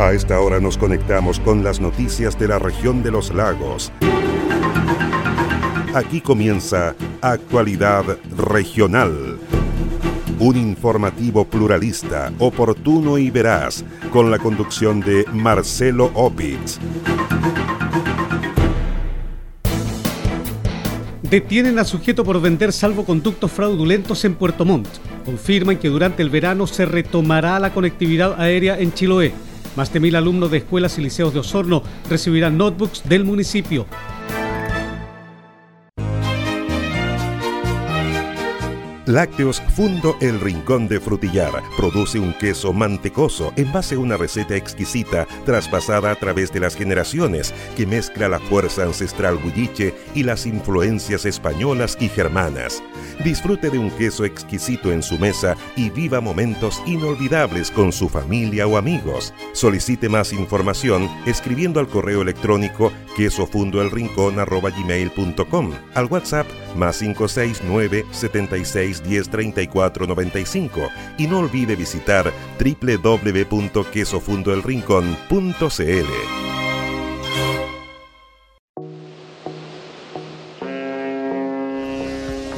A esta hora nos conectamos con las noticias de la región de los lagos. Aquí comienza Actualidad Regional. Un informativo pluralista, oportuno y veraz, con la conducción de Marcelo Opitz. Detienen a sujeto por vender salvoconductos fraudulentos en Puerto Montt. Confirman que durante el verano se retomará la conectividad aérea en Chiloé. Más de mil alumnos de escuelas y liceos de Osorno recibirán notebooks del municipio. Lácteos Fundo El Rincón de Frutillar produce un queso mantecoso en base a una receta exquisita traspasada a través de las generaciones que mezcla la fuerza ancestral bulliche y las influencias españolas y germanas. Disfrute de un queso exquisito en su mesa y viva momentos inolvidables con su familia o amigos. Solicite más información escribiendo al correo electrónico quesofundoelrincón.com, al WhatsApp más 569 76 10 34 95 y no olvide visitar www.quesofundoelrincón.cl.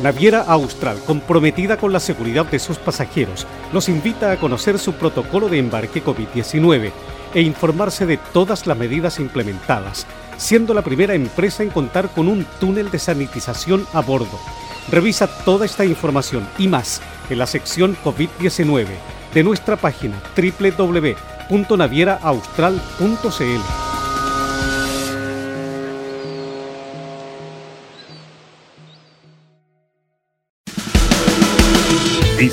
Naviera Austral, comprometida con la seguridad de sus pasajeros, los invita a conocer su protocolo de embarque COVID-19 e informarse de todas las medidas implementadas, siendo la primera empresa en contar con un túnel de sanitización a bordo. Revisa toda esta información y más en la sección COVID-19 de nuestra página www.navieraaustral.cl.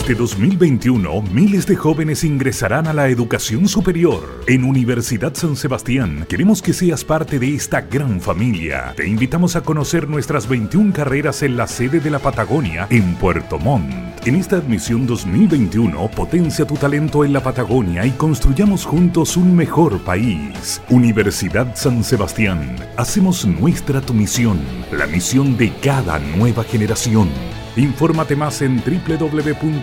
Este 2021, miles de jóvenes ingresarán a la educación superior. En Universidad San Sebastián, queremos que seas parte de esta gran familia. Te invitamos a conocer nuestras 21 carreras en la sede de la Patagonia, en Puerto Montt. En esta admisión 2021, potencia tu talento en la Patagonia y construyamos juntos un mejor país. Universidad San Sebastián, hacemos nuestra tu misión, la misión de cada nueva generación. Infórmate más en www.uss.cl.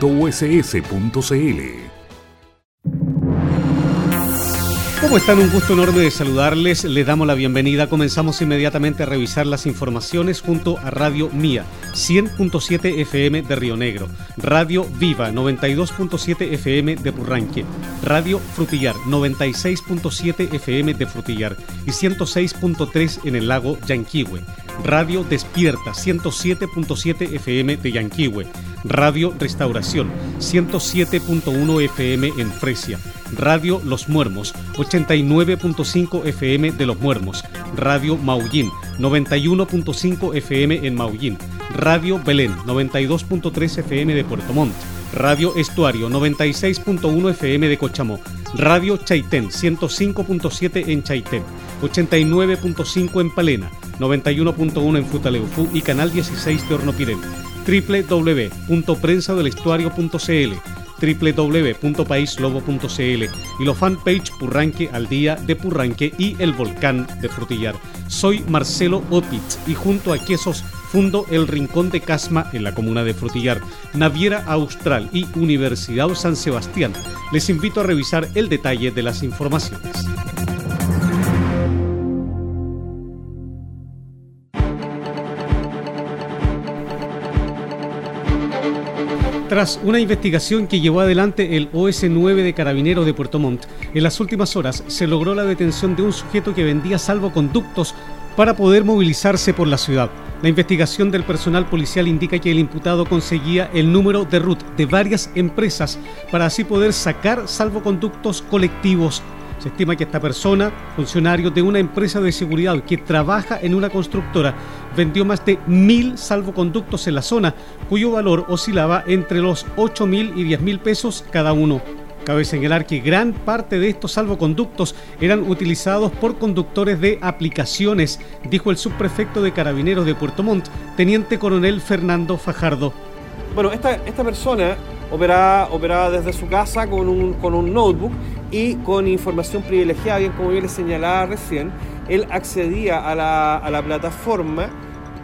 ¿Cómo están? Un gusto enorme de saludarles. Le damos la bienvenida. Comenzamos inmediatamente a revisar las informaciones junto a Radio Mía, 100.7 FM de Río Negro, Radio Viva, 92.7 FM de Purranque, Radio Frutillar, 96.7 FM de Frutillar y 106.3 en el lago Yanquihue. Radio Despierta 107.7 FM de Yanquihue, Radio Restauración 107.1 FM en Fresia, Radio Los Muermos 89.5 FM de Los Muermos, Radio Maullín 91.5 FM en Maullín, Radio Belén 92.3 FM de Puerto Montt, Radio Estuario 96.1 FM de Cochamó, Radio Chaitén 105.7 en Chaitén, 89.5 en Palena, 91.1 en Futaleufú y Canal 16 de Hornopirén, www.prensadelestuario.cl www.paislobo.cl y los fanpage Purranque al día de Purranque y el volcán de Frutillar. Soy Marcelo Opitz y junto a Quesos fundo el Rincón de Casma en la comuna de Frutillar, Naviera Austral y Universidad San Sebastián. Les invito a revisar el detalle de las informaciones. Tras una investigación que llevó adelante el OS9 de Carabineros de Puerto Montt, en las últimas horas se logró la detención de un sujeto que vendía salvoconductos para poder movilizarse por la ciudad. La investigación del personal policial indica que el imputado conseguía el número de RUT de varias empresas para así poder sacar salvoconductos colectivos se estima que esta persona, funcionario de una empresa de seguridad que trabaja en una constructora, vendió más de mil salvoconductos en la zona, cuyo valor oscilaba entre los 8 mil y 10 mil pesos cada uno. Cabe señalar que gran parte de estos salvoconductos eran utilizados por conductores de aplicaciones, dijo el subprefecto de Carabineros de Puerto Montt, teniente coronel Fernando Fajardo. Bueno, esta, esta persona operaba, operaba desde su casa con un, con un notebook y con información privilegiada, bien como yo les señalaba recién, él accedía a la, a la plataforma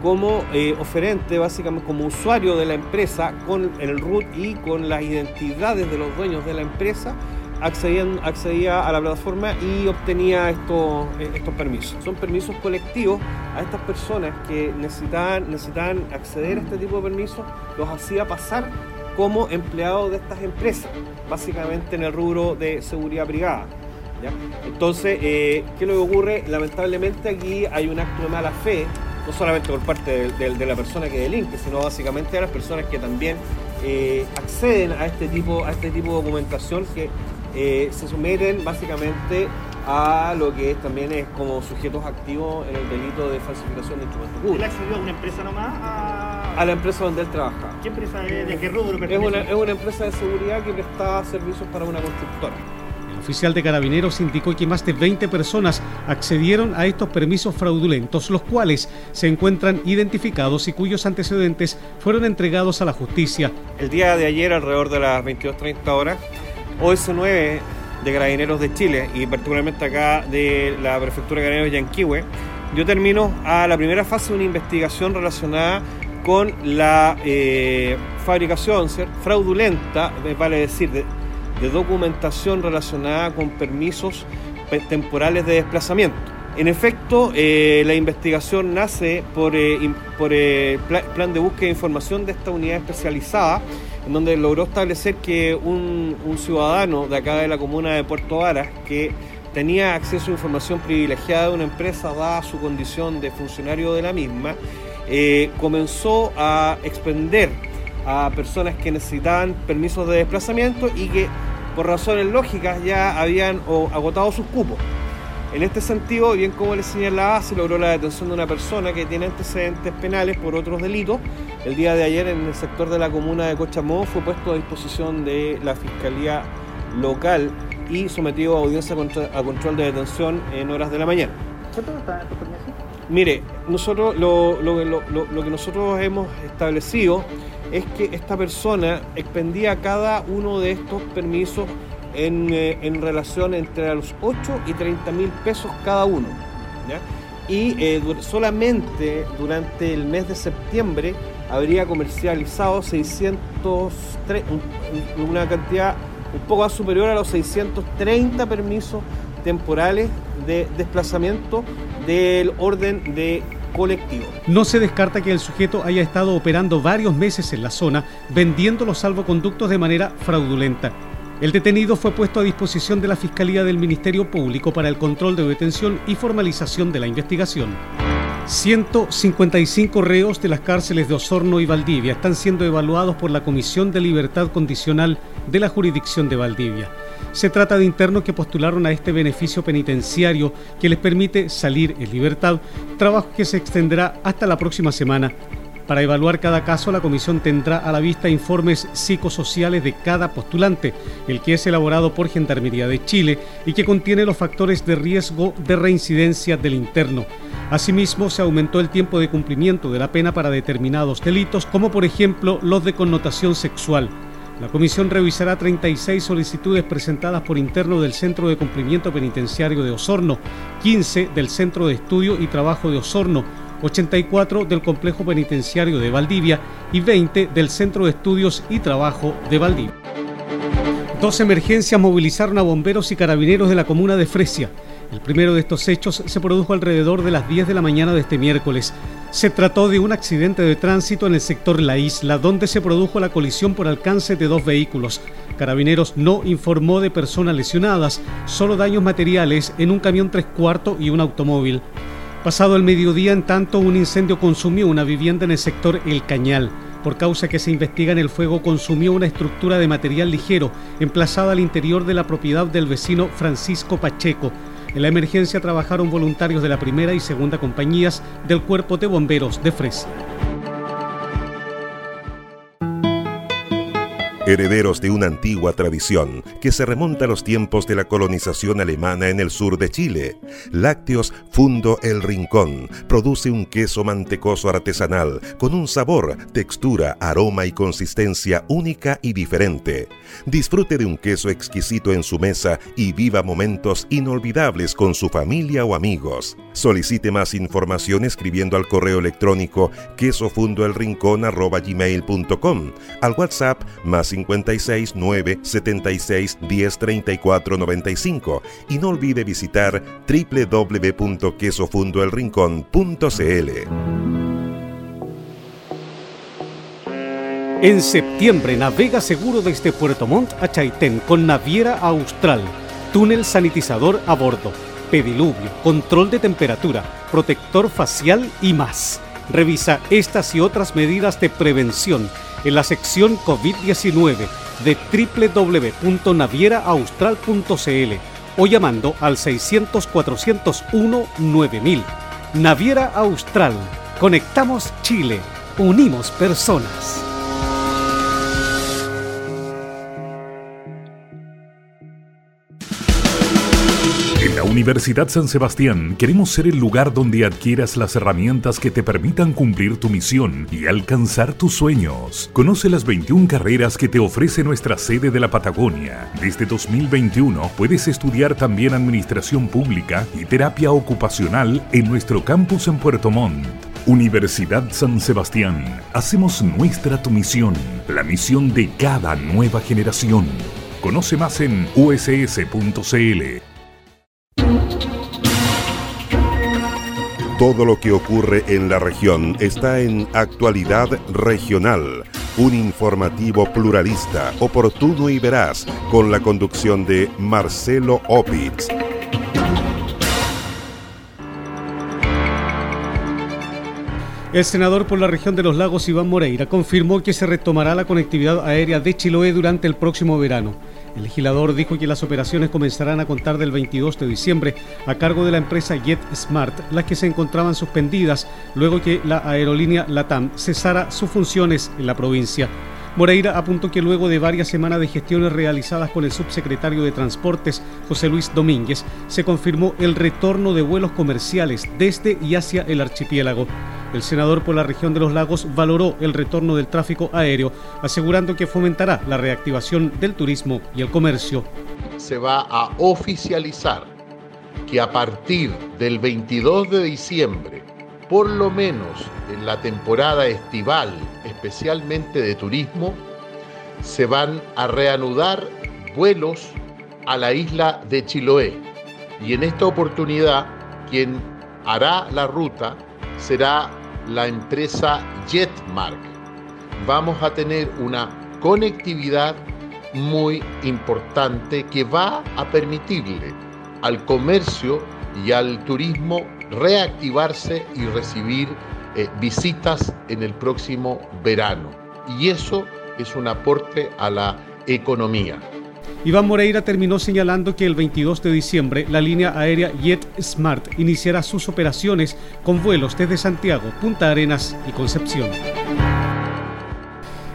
como eh, oferente, básicamente como usuario de la empresa, con el root y con las identidades de los dueños de la empresa, accedía a la plataforma y obtenía estos, eh, estos permisos. Son permisos colectivos a estas personas que necesitaban, necesitaban acceder a este tipo de permisos, los hacía pasar como empleados de estas empresas, básicamente en el rubro de seguridad privada. Entonces, eh, ¿qué es lo que ocurre? Lamentablemente aquí hay un acto de mala fe, no solamente por parte de, la persona que delinque, sino básicamente de las personas que también eh, acceden a este tipo, a este tipo de documentación que eh, se someten básicamente a lo que también es como sujetos activos en el delito de falsificación de instrumentos públicos. ¿Él accedió a una empresa nomás? A, a la empresa donde él trabaja. ¿Qué empresa? ¿De, de qué rubro es una, es una empresa de seguridad que presta servicios para una constructora. El oficial de carabineros indicó que más de 20 personas accedieron a estos permisos fraudulentos, los cuales se encuentran identificados y cuyos antecedentes fueron entregados a la justicia. El día de ayer, alrededor de las 22.30 horas, OS9 de Carabineros de Chile y particularmente acá de la Prefectura de Carabineros de Yanquihue, yo termino a la primera fase de una investigación relacionada con la eh, fabricación fraudulenta, vale decir, de, documentación relacionada con permisos temporales de desplazamiento. En efecto, eh, la investigación nace por, eh, por plan de búsqueda de información de esta unidad especializada en donde logró establecer que un, ciudadano de acá de la comuna de Puerto Varas, que tenía acceso a información privilegiada de una empresa dada su condición de funcionario de la misma, eh, comenzó a expender a personas que necesitaban permisos de desplazamiento y que por razones lógicas ya habían agotado sus cupos. En este sentido, bien como les señalaba, se logró la detención de una persona que tiene antecedentes penales por otros delitos. El día de ayer en el sector de la comuna de Cochamó fue puesto a disposición de la Fiscalía local y sometido a audiencia a control de detención en horas de la mañana. Mire, nosotros lo, que nosotros hemos establecido es que esta persona expendía cada uno de estos permisos eh, en, relación entre los 8 y 30 mil pesos cada uno. Y eh, solamente durante el mes de septiembre habría comercializado 603, una cantidad un poco superior a los 630 permisos temporales de desplazamiento del orden de colectivo. No se descarta que el sujeto haya estado operando varios meses en la zona vendiendo los salvoconductos de manera fraudulenta. El detenido fue puesto a disposición de la Fiscalía del Ministerio Público para el control de detención y formalización de la investigación. 155 reos de las cárceles de Osorno y Valdivia están siendo evaluados por la Comisión de Libertad Condicional de la jurisdicción de Valdivia. Se trata de internos que postularon a este beneficio penitenciario que les permite salir en libertad, trabajo que se extenderá hasta la próxima semana para evaluar cada caso, la comisión tendrá a la vista informes psicosociales de cada postulante, el que es elaborado por Gendarmería de Chile y que contiene los factores de riesgo de reincidencia del interno. Asimismo, se aumentó el tiempo de cumplimiento de la pena para determinados delitos, como por ejemplo los de connotación sexual. La comisión revisará 36 solicitudes presentadas por interno del Centro de Cumplimiento Penitenciario de Osorno, 15 del Centro de Estudio y Trabajo de Osorno, 84 del Complejo Penitenciario de Valdivia y 20 del Centro de Estudios y Trabajo de Valdivia. Dos emergencias movilizaron a bomberos y carabineros de la comuna de Fresia. El primero de estos hechos se produjo alrededor de las 10 de la mañana de este miércoles. Se trató de un accidente de tránsito en el sector La Isla, donde se produjo la colisión por alcance de dos vehículos. Carabineros no informó de personas lesionadas, solo daños materiales en un camión tres cuartos y un automóvil. Pasado el mediodía, en tanto, un incendio consumió una vivienda en el sector El Cañal. Por causa que se investiga en el fuego, consumió una estructura de material ligero emplazada al interior de la propiedad del vecino Francisco Pacheco. En la emergencia trabajaron voluntarios de la primera y segunda compañías del Cuerpo de Bomberos de Fresia. Herederos de una antigua tradición que se remonta a los tiempos de la colonización alemana en el sur de Chile. Lácteos Fundo El Rincón produce un queso mantecoso artesanal con un sabor, textura, aroma y consistencia única y diferente. Disfrute de un queso exquisito en su mesa y viva momentos inolvidables con su familia o amigos. Solicite más información escribiendo al correo electrónico quesofundoelrincón.com, al WhatsApp más 56 9 76 10 34 95 y no olvide visitar www.quesofundoelrincón.cl. En septiembre navega seguro desde Puerto Montt a Chaitén con Naviera Austral, túnel sanitizador a bordo, pediluvio, control de temperatura, protector facial y más. Revisa estas y otras medidas de prevención en la sección COVID-19 de www.navieraaustral.cl o llamando al 600-401-9000. Naviera Austral. Conectamos Chile. Unimos personas. Universidad San Sebastián queremos ser el lugar donde adquieras las herramientas que te permitan cumplir tu misión y alcanzar tus sueños. Conoce las 21 carreras que te ofrece nuestra sede de la Patagonia. Desde 2021 puedes estudiar también Administración Pública y Terapia Ocupacional en nuestro campus en Puerto Montt. Universidad San Sebastián. Hacemos nuestra tu misión, la misión de cada nueva generación. Conoce más en uss.cl. Todo lo que ocurre en la región está en Actualidad Regional, un informativo pluralista, oportuno y veraz, con la conducción de Marcelo Opitz. El senador por la región de los lagos, Iván Moreira, confirmó que se retomará la conectividad aérea de Chiloé durante el próximo verano. El legislador dijo que las operaciones comenzarán a contar del 22 de diciembre a cargo de la empresa JetSmart, las que se encontraban suspendidas luego que la aerolínea LATAM cesara sus funciones en la provincia. Moreira apuntó que luego de varias semanas de gestiones realizadas con el subsecretario de Transportes, José Luis Domínguez, se confirmó el retorno de vuelos comerciales desde y hacia el archipiélago. El senador por la región de los lagos valoró el retorno del tráfico aéreo, asegurando que fomentará la reactivación del turismo y el comercio. Se va a oficializar que a partir del 22 de diciembre por lo menos en la temporada estival, especialmente de turismo, se van a reanudar vuelos a la isla de Chiloé. Y en esta oportunidad, quien hará la ruta será la empresa Jetmark. Vamos a tener una conectividad muy importante que va a permitirle al comercio y al turismo reactivarse y recibir eh, visitas en el próximo verano. Y eso es un aporte a la economía. Iván Moreira terminó señalando que el 22 de diciembre la línea aérea JetSmart iniciará sus operaciones con vuelos desde Santiago, Punta Arenas y Concepción.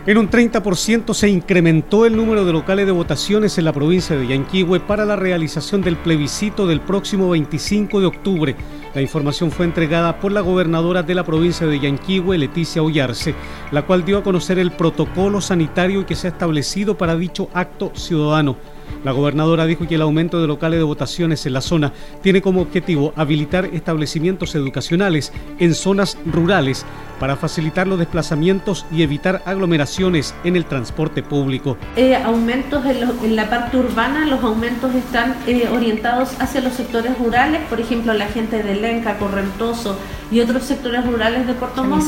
En un 30% se incrementó el número de locales de votaciones en la provincia de Yanquihue para la realización del plebiscito del próximo 25 de octubre. La información fue entregada por la gobernadora de la provincia de Yanquihue, Leticia Ollarse, la cual dio a conocer el protocolo sanitario que se ha establecido para dicho acto ciudadano. La gobernadora dijo que el aumento de locales de votaciones en la zona tiene como objetivo habilitar establecimientos educacionales en zonas rurales para facilitar los desplazamientos y evitar aglomeraciones en el transporte público. Eh, aumentos en, la parte urbana, los aumentos están eh, orientados hacia los sectores rurales, por ejemplo la gente de Lenca, Correntoso y otros sectores rurales de Puerto Montt,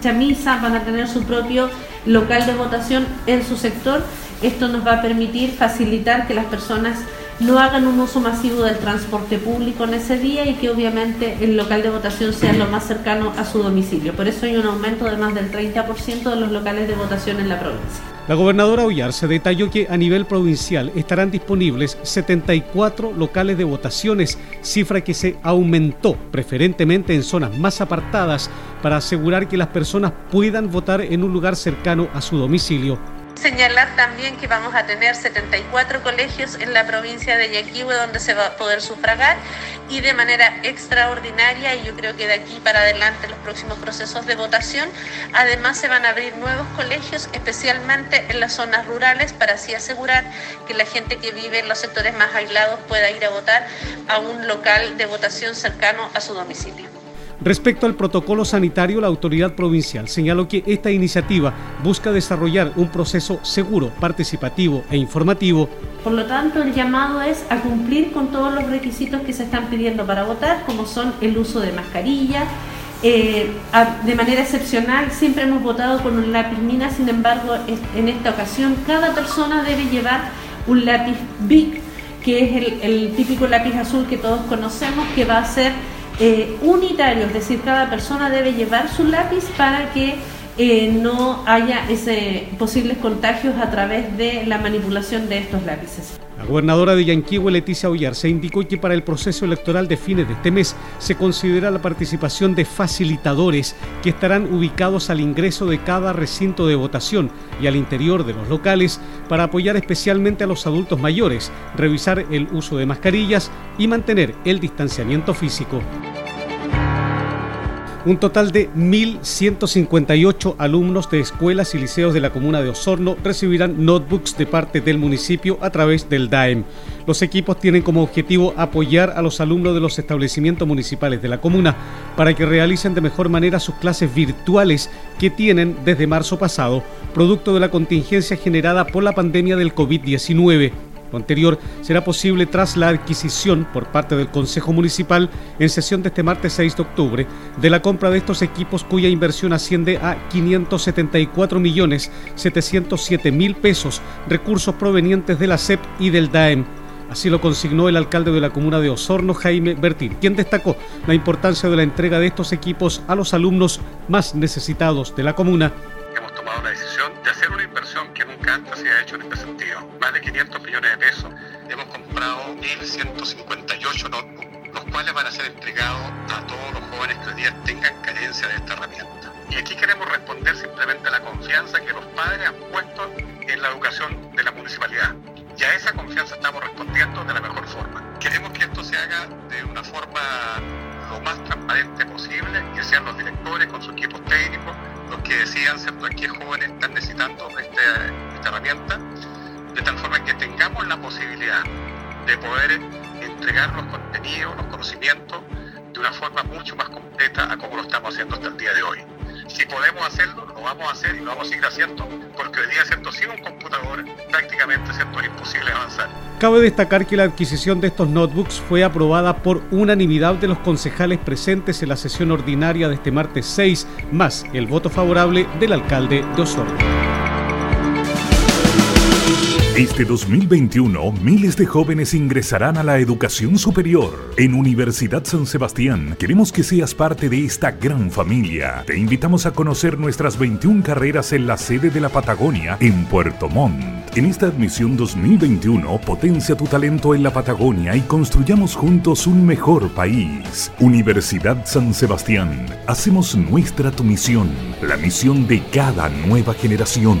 Chamisa, van a tener su propio local de votación en su sector esto nos va a permitir facilitar que las personas no hagan un uso masivo del transporte público en ese día y que obviamente el local de votación sea lo más cercano a su domicilio. Por eso hay un aumento de más del 30% de los locales de votación en la provincia. La gobernadora Ullar se detalló que a nivel provincial estarán disponibles 74 locales de votaciones, cifra que se aumentó preferentemente en zonas más apartadas para asegurar que las personas puedan votar en un lugar cercano a su domicilio Señalar también que vamos a tener 74 colegios en la provincia de Yaquihue donde se va a poder sufragar y de manera extraordinaria, y yo creo que de aquí para adelante los próximos procesos de votación, además se van a abrir nuevos colegios, especialmente en las zonas rurales, para así asegurar que la gente que vive en los sectores más aislados pueda ir a votar a un local de votación cercano a su domicilio. Respecto al protocolo sanitario, la autoridad provincial señaló que esta iniciativa busca desarrollar un proceso seguro, participativo e informativo. Por lo tanto, el llamado es a cumplir con todos los requisitos que se están pidiendo para votar, como son el uso de mascarilla. Eh, de manera excepcional, siempre hemos votado con un lápiz mina, sin embargo, en esta ocasión cada persona debe llevar un lápiz BIC, que es el, el típico lápiz azul que todos conocemos, que va a ser eh, unitario, es decir, cada persona debe llevar su lápiz para que eh, no haya ese, posibles contagios a través de la manipulación de estos lápices. La gobernadora de Yanquihue, Leticia se indicó que para el proceso electoral de fines de este mes se considera la participación de facilitadores que estarán ubicados al ingreso de cada recinto de votación y al interior de los locales para apoyar especialmente a los adultos mayores, revisar el uso de mascarillas y mantener el distanciamiento físico. Un total de 1.158 alumnos de escuelas y liceos de la comuna de Osorno recibirán notebooks de parte del municipio a través del DAEM. Los equipos tienen como objetivo apoyar a los alumnos de los establecimientos municipales de la comuna para que realicen de mejor manera sus clases virtuales que tienen desde marzo pasado, producto de la contingencia generada por la pandemia del COVID-19. Lo anterior será posible tras la adquisición por parte del Consejo Municipal en sesión de este martes 6 de octubre de la compra de estos equipos cuya inversión asciende a 574 millones 707 mil pesos, recursos provenientes de la CEP y del DAEM. Así lo consignó el alcalde de la comuna de Osorno, Jaime Bertín, quien destacó la importancia de la entrega de estos equipos a los alumnos más necesitados de la comuna. Hemos tomado la decisión de hacer sentido. Más de 500 millones de pesos. Hemos comprado 1.158 notebooks, los cuales van a ser entregados a todos los jóvenes que hoy día tengan carencia de esta herramienta. Y aquí queremos responder simplemente a la confianza que los padres han puesto en la educación de la municipalidad. Y a esa confianza estamos respondiendo de la mejor forma. Queremos que esto se haga de una forma lo más transparente posible, que sean los directores con sus equipos técnicos los que decidan ¿cierto? qué jóvenes están necesitando este, esta herramienta, de tal forma que tengamos la posibilidad de poder entregar los contenidos, los conocimientos de una forma mucho más completa a como lo estamos haciendo hasta el día de hoy. Si podemos hacerlo, lo vamos a hacer y lo vamos a seguir haciendo, porque hoy día, ¿cierto? sin un computador prácticamente ¿cierto? es imposible avanzar. Cabe destacar que la adquisición de estos notebooks fue aprobada por unanimidad de los concejales presentes en la sesión ordinaria de este martes 6, más el voto favorable del alcalde de Osorno. Este 2021, miles de jóvenes ingresarán a la educación superior. En Universidad San Sebastián, queremos que seas parte de esta gran familia. Te invitamos a conocer nuestras 21 carreras en la sede de la Patagonia, en Puerto Montt. En esta admisión 2021, potencia tu talento en la Patagonia y construyamos juntos un mejor país. Universidad San Sebastián, hacemos nuestra tu misión, la misión de cada nueva generación.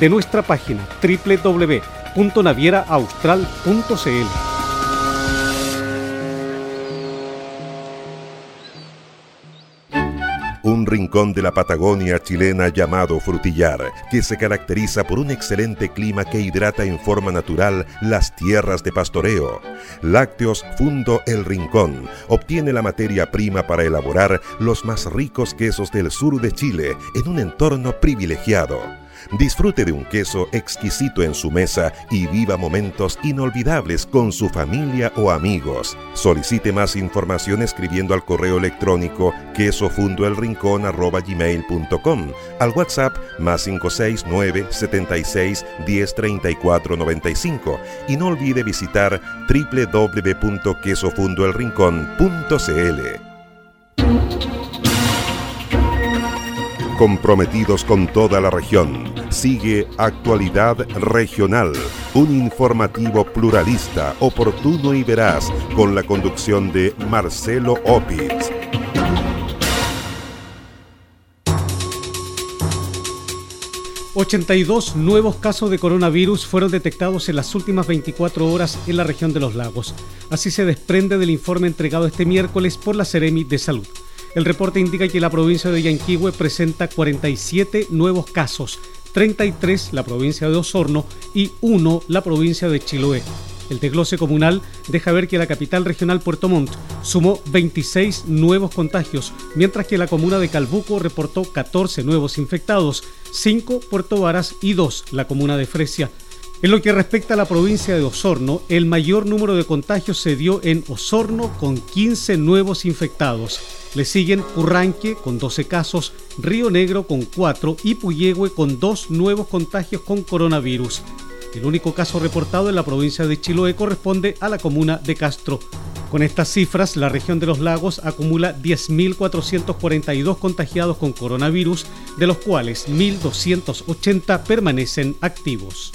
de nuestra página www.navieraaustral.cl. un rincón de la Patagonia chilena llamado Frutillar, que se caracteriza por un excelente clima que hidrata en forma natural las tierras de pastoreo. Lácteos Fundo El Rincón obtiene la materia prima para elaborar los más ricos quesos del sur de Chile en un entorno privilegiado. Disfrute de un queso exquisito en su mesa y viva momentos inolvidables con su familia o amigos. Solicite más información escribiendo al correo electrónico quesofundoelrincón.com, al WhatsApp más 569 76 1034 95 y no olvide visitar www.quesofundoelrincón.cl comprometidos con toda la región. Sigue Actualidad Regional, un informativo pluralista, oportuno y veraz, con la conducción de Marcelo Opitz. 82 nuevos casos de coronavirus fueron detectados en las últimas 24 horas en la región de los lagos. Así se desprende del informe entregado este miércoles por la Ceremi de Salud. El reporte indica que la provincia de Yanquihue presenta 47 nuevos casos, 33 la provincia de Osorno y 1 la provincia de Chiloé. El desglose comunal deja ver que la capital regional Puerto Montt sumó 26 nuevos contagios, mientras que la comuna de Calbuco reportó 14 nuevos infectados, 5 Puerto Varas y 2 la comuna de Fresia. En lo que respecta a la provincia de Osorno, el mayor número de contagios se dio en Osorno con 15 nuevos infectados. Le siguen Urranque con 12 casos, Río Negro con 4 y Puyehue con 2 nuevos contagios con coronavirus. El único caso reportado en la provincia de Chiloé corresponde a la comuna de Castro. Con estas cifras, la región de los lagos acumula 10.442 contagiados con coronavirus, de los cuales 1.280 permanecen activos.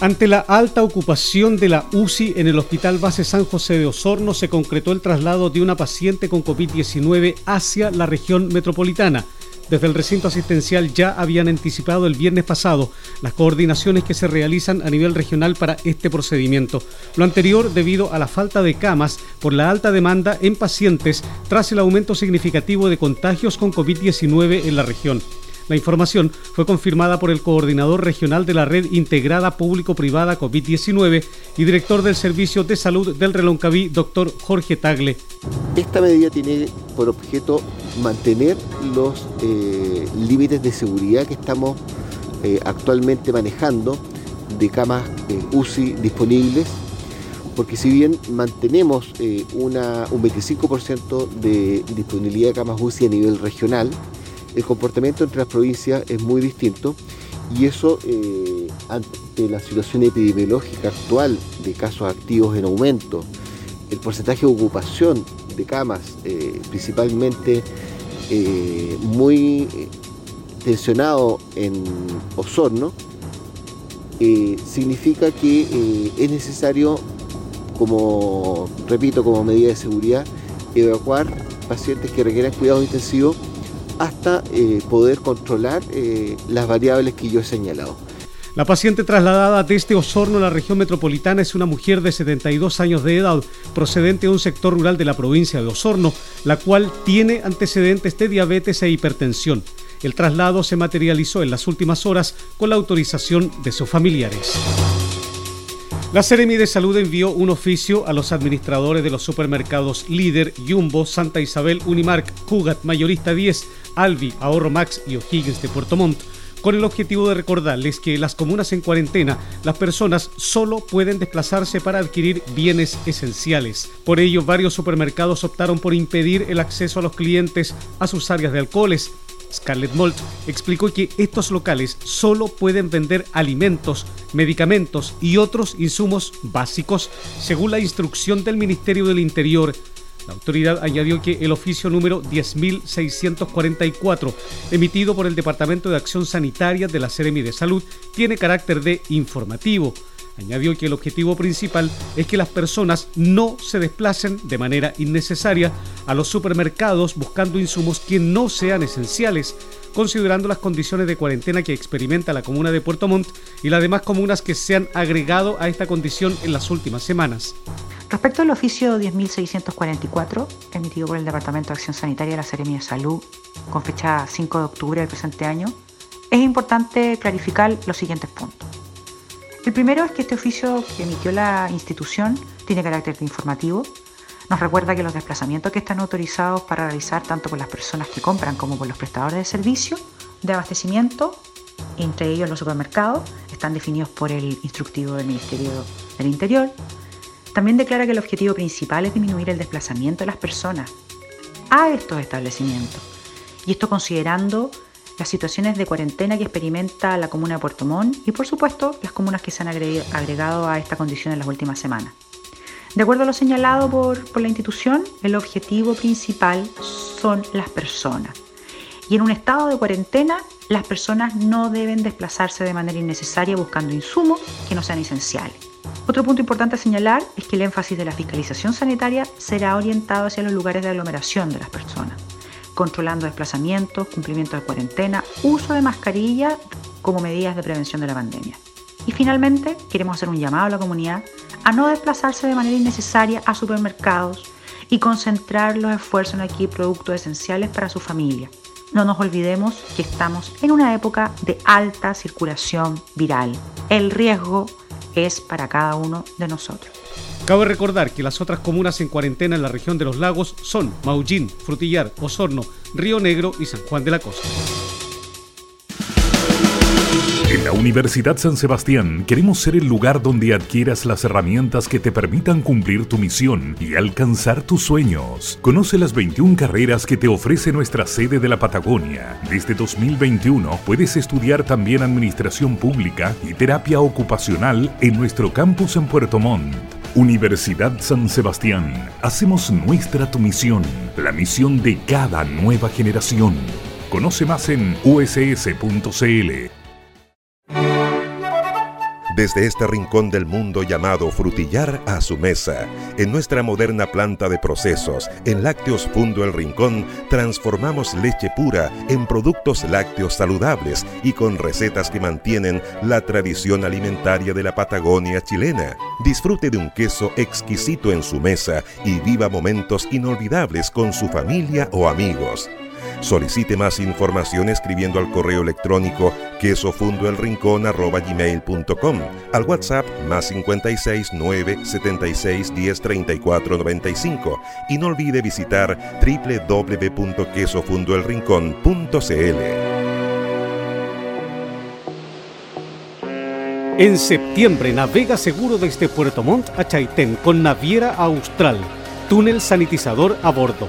Ante la alta ocupación de la UCI en el Hospital Base San José de Osorno, se concretó el traslado de una paciente con COVID-19 hacia la región metropolitana. Desde el recinto asistencial ya habían anticipado el viernes pasado las coordinaciones que se realizan a nivel regional para este procedimiento. Lo anterior debido a la falta de camas por la alta demanda en pacientes tras el aumento significativo de contagios con COVID-19 en la región. La información fue confirmada por el coordinador regional de la Red Integrada Público-Privada COVID-19 y director del Servicio de Salud del Reloncaví, doctor Jorge Tagle. Esta medida tiene por objeto mantener los eh, límites de seguridad que estamos eh, actualmente manejando de camas eh, UCI disponibles, porque si bien mantenemos un 25% de disponibilidad de camas UCI a nivel regional, el comportamiento entre las provincias es muy distinto y eso eh, ante la situación epidemiológica actual de casos activos en aumento, el porcentaje de ocupación de camas eh, principalmente eh, muy tensionado en Osorno, significa que es necesario, como repito, como medida de seguridad, evacuar pacientes que requieran cuidado intensivo hasta eh, poder controlar eh, las variables que yo he señalado. La paciente trasladada desde Osorno a la región metropolitana es una mujer de 72 años de edad, procedente de un sector rural de la provincia de Osorno, la cual tiene antecedentes de diabetes e hipertensión. El traslado se materializó en las últimas horas con la autorización de sus familiares. La Seremi de Salud envió un oficio a los administradores de los supermercados Líder, Jumbo, Santa Isabel, Unimark, Cugat, Mayorista 10, Albi, Ahorro Max y O'Higgins de Puerto Montt con el objetivo de recordarles que las comunas en cuarentena las personas solo pueden desplazarse para adquirir bienes esenciales. Por ello, varios supermercados optaron por impedir el acceso a los clientes a sus áreas de alcoholes, Scarlett Molt explicó que estos locales solo pueden vender alimentos, medicamentos y otros insumos básicos según la instrucción del Ministerio del Interior. La autoridad añadió que el oficio número 10.644, emitido por el Departamento de Acción Sanitaria de la Seremi de Salud, tiene carácter de informativo Añadió que el objetivo principal es que las personas no se desplacen de manera innecesaria a los supermercados buscando insumos que no sean esenciales, considerando las condiciones de cuarentena que experimenta la comuna de Puerto Montt y las demás comunas que se han agregado a esta condición en las últimas semanas. Respecto al oficio 10.644, emitido por el Departamento de Acción Sanitaria de la Seremia de Salud, con fecha 5 de octubre del presente año, es importante clarificar los siguientes puntos. El primero es que este oficio que emitió la institución tiene carácter informativo. Nos recuerda que los desplazamientos que están autorizados para realizar tanto por las personas que compran como por los prestadores de servicio de abastecimiento, entre ellos los supermercados, están definidos por el instructivo del Ministerio del Interior. También declara que el objetivo principal es disminuir el desplazamiento de las personas a estos establecimientos. Y esto considerando las situaciones de cuarentena que experimenta la comuna de Puerto Montt y por supuesto las comunas que se han agregado a esta condición en las últimas semanas. De acuerdo a lo señalado por, la institución, el objetivo principal son las personas. Y en un estado de cuarentena, las personas no deben desplazarse de manera innecesaria buscando insumos que no sean esenciales. Otro punto importante a señalar es que el énfasis de la fiscalización sanitaria será orientado hacia los lugares de aglomeración de las personas controlando desplazamientos, cumplimiento de cuarentena, uso de mascarilla como medidas de prevención de la pandemia. Y finalmente, queremos hacer un llamado a la comunidad a no desplazarse de manera innecesaria a supermercados y concentrar los esfuerzos en adquirir productos esenciales para su familia. No nos olvidemos que estamos en una época de alta circulación viral. El riesgo es para cada uno de nosotros. Cabe recordar que las otras comunas en cuarentena en la región de los lagos son Maullín, Frutillar, Osorno, Río Negro y San Juan de la Costa. En la Universidad San Sebastián queremos ser el lugar donde adquieras las herramientas que te permitan cumplir tu misión y alcanzar tus sueños. Conoce las 21 carreras que te ofrece nuestra sede de la Patagonia. Desde 2021 puedes estudiar también Administración Pública y Terapia Ocupacional en nuestro campus en Puerto Montt. Universidad San Sebastián, hacemos nuestra tu misión, la misión de cada nueva generación. Conoce más en uss.cl. Desde este rincón del mundo llamado Frutillar a su mesa, en nuestra moderna planta de procesos, en Lácteos Fundo El Rincón, transformamos leche pura en productos lácteos saludables y con recetas que mantienen la tradición alimentaria de la Patagonia chilena. Disfrute de un queso exquisito en su mesa y viva momentos inolvidables con su familia o amigos. Solicite más información escribiendo al correo electrónico quesofundoelrincón.com, al WhatsApp más 56 9 76 10 34 95 y no olvide visitar www.quesofundoelrincón.cl. En septiembre navega seguro desde Puerto Montt a Chaitén con Naviera Austral, túnel sanitizador a bordo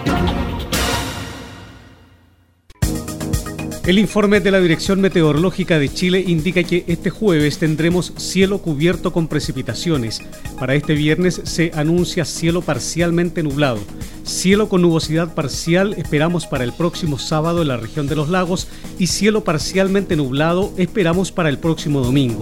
El informe de la Dirección Meteorológica de Chile indica que este jueves tendremos cielo cubierto con precipitaciones. Para este viernes se anuncia cielo parcialmente nublado. Cielo con nubosidad parcial esperamos para el próximo sábado en la región de los lagos y cielo parcialmente nublado esperamos para el próximo domingo.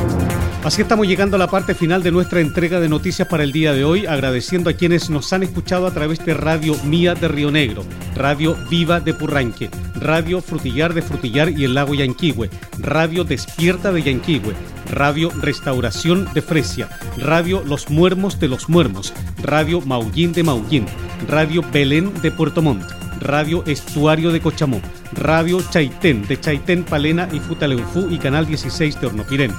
Así estamos llegando a la parte final de nuestra entrega de noticias para el día de hoy, agradeciendo a quienes nos han escuchado a través de Radio Mía de Río Negro, Radio Viva de Purranque, Radio Frutillar de Frutillar y el Lago Yanquihue, Radio Despierta de Yanquihue, Radio Restauración de Fresia, Radio Los Muermos de los Muermos, Radio Maullín de Maullín, Radio Belén de Puerto Montt, Radio Estuario de Cochamó, Radio Chaitén de Chaitén, Palena y Futaleufú y Canal 16 de Hornopirén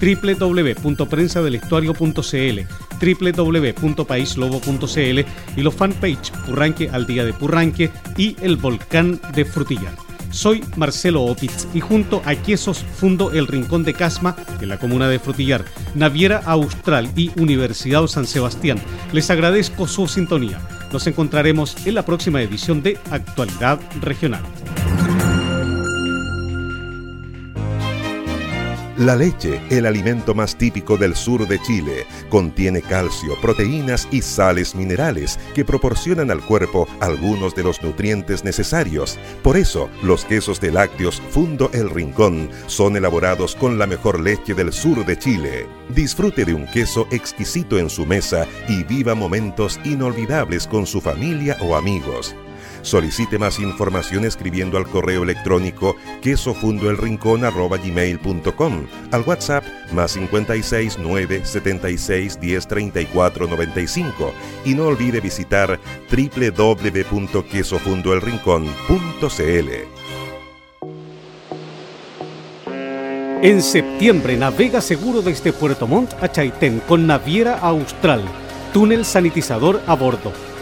www.prensadelestuario.cl, www.paislobo.cl y los fanpage Purranque al día de Purranque y el volcán de Frutillar. Soy Marcelo Opitz y junto a Quesos fundo el Rincón de Casma en la comuna de Frutillar, Naviera Austral y Universidad San Sebastián. Les agradezco su sintonía. Nos encontraremos en la próxima edición de Actualidad Regional. La leche, el alimento más típico del sur de Chile, contiene calcio, proteínas y sales minerales que proporcionan al cuerpo algunos de los nutrientes necesarios. Por eso, los quesos de lácteos Fundo El Rincón son elaborados con la mejor leche del sur de Chile. Disfrute de un queso exquisito en su mesa y viva momentos inolvidables con su familia o amigos. Solicite más información escribiendo al correo electrónico quesofundoelrincón.com, al WhatsApp más 56 9 76 10 34 95 y no olvide visitar www.quesofundoelrincón.cl. En septiembre navega seguro desde Puerto Montt a Chaitén con Naviera Austral, túnel sanitizador a bordo,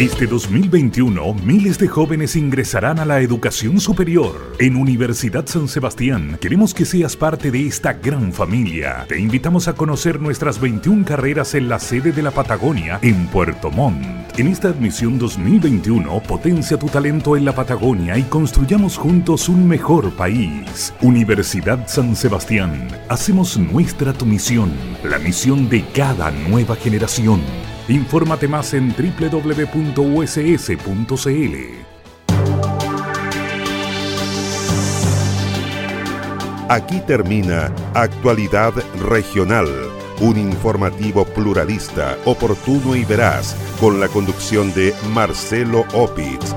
Este 2021, miles de jóvenes ingresarán a la educación superior. En Universidad San Sebastián, queremos que seas parte de esta gran familia. Te invitamos a conocer nuestras 21 carreras en la sede de la Patagonia, en Puerto Montt. En esta admisión 2021, potencia tu talento en la Patagonia y construyamos juntos un mejor país. Universidad San Sebastián, hacemos nuestra tu misión, la misión de cada nueva generación. Infórmate más en www.uss.cl. Aquí termina Actualidad Regional, un informativo pluralista, oportuno y veraz, con la conducción de Marcelo Opitz.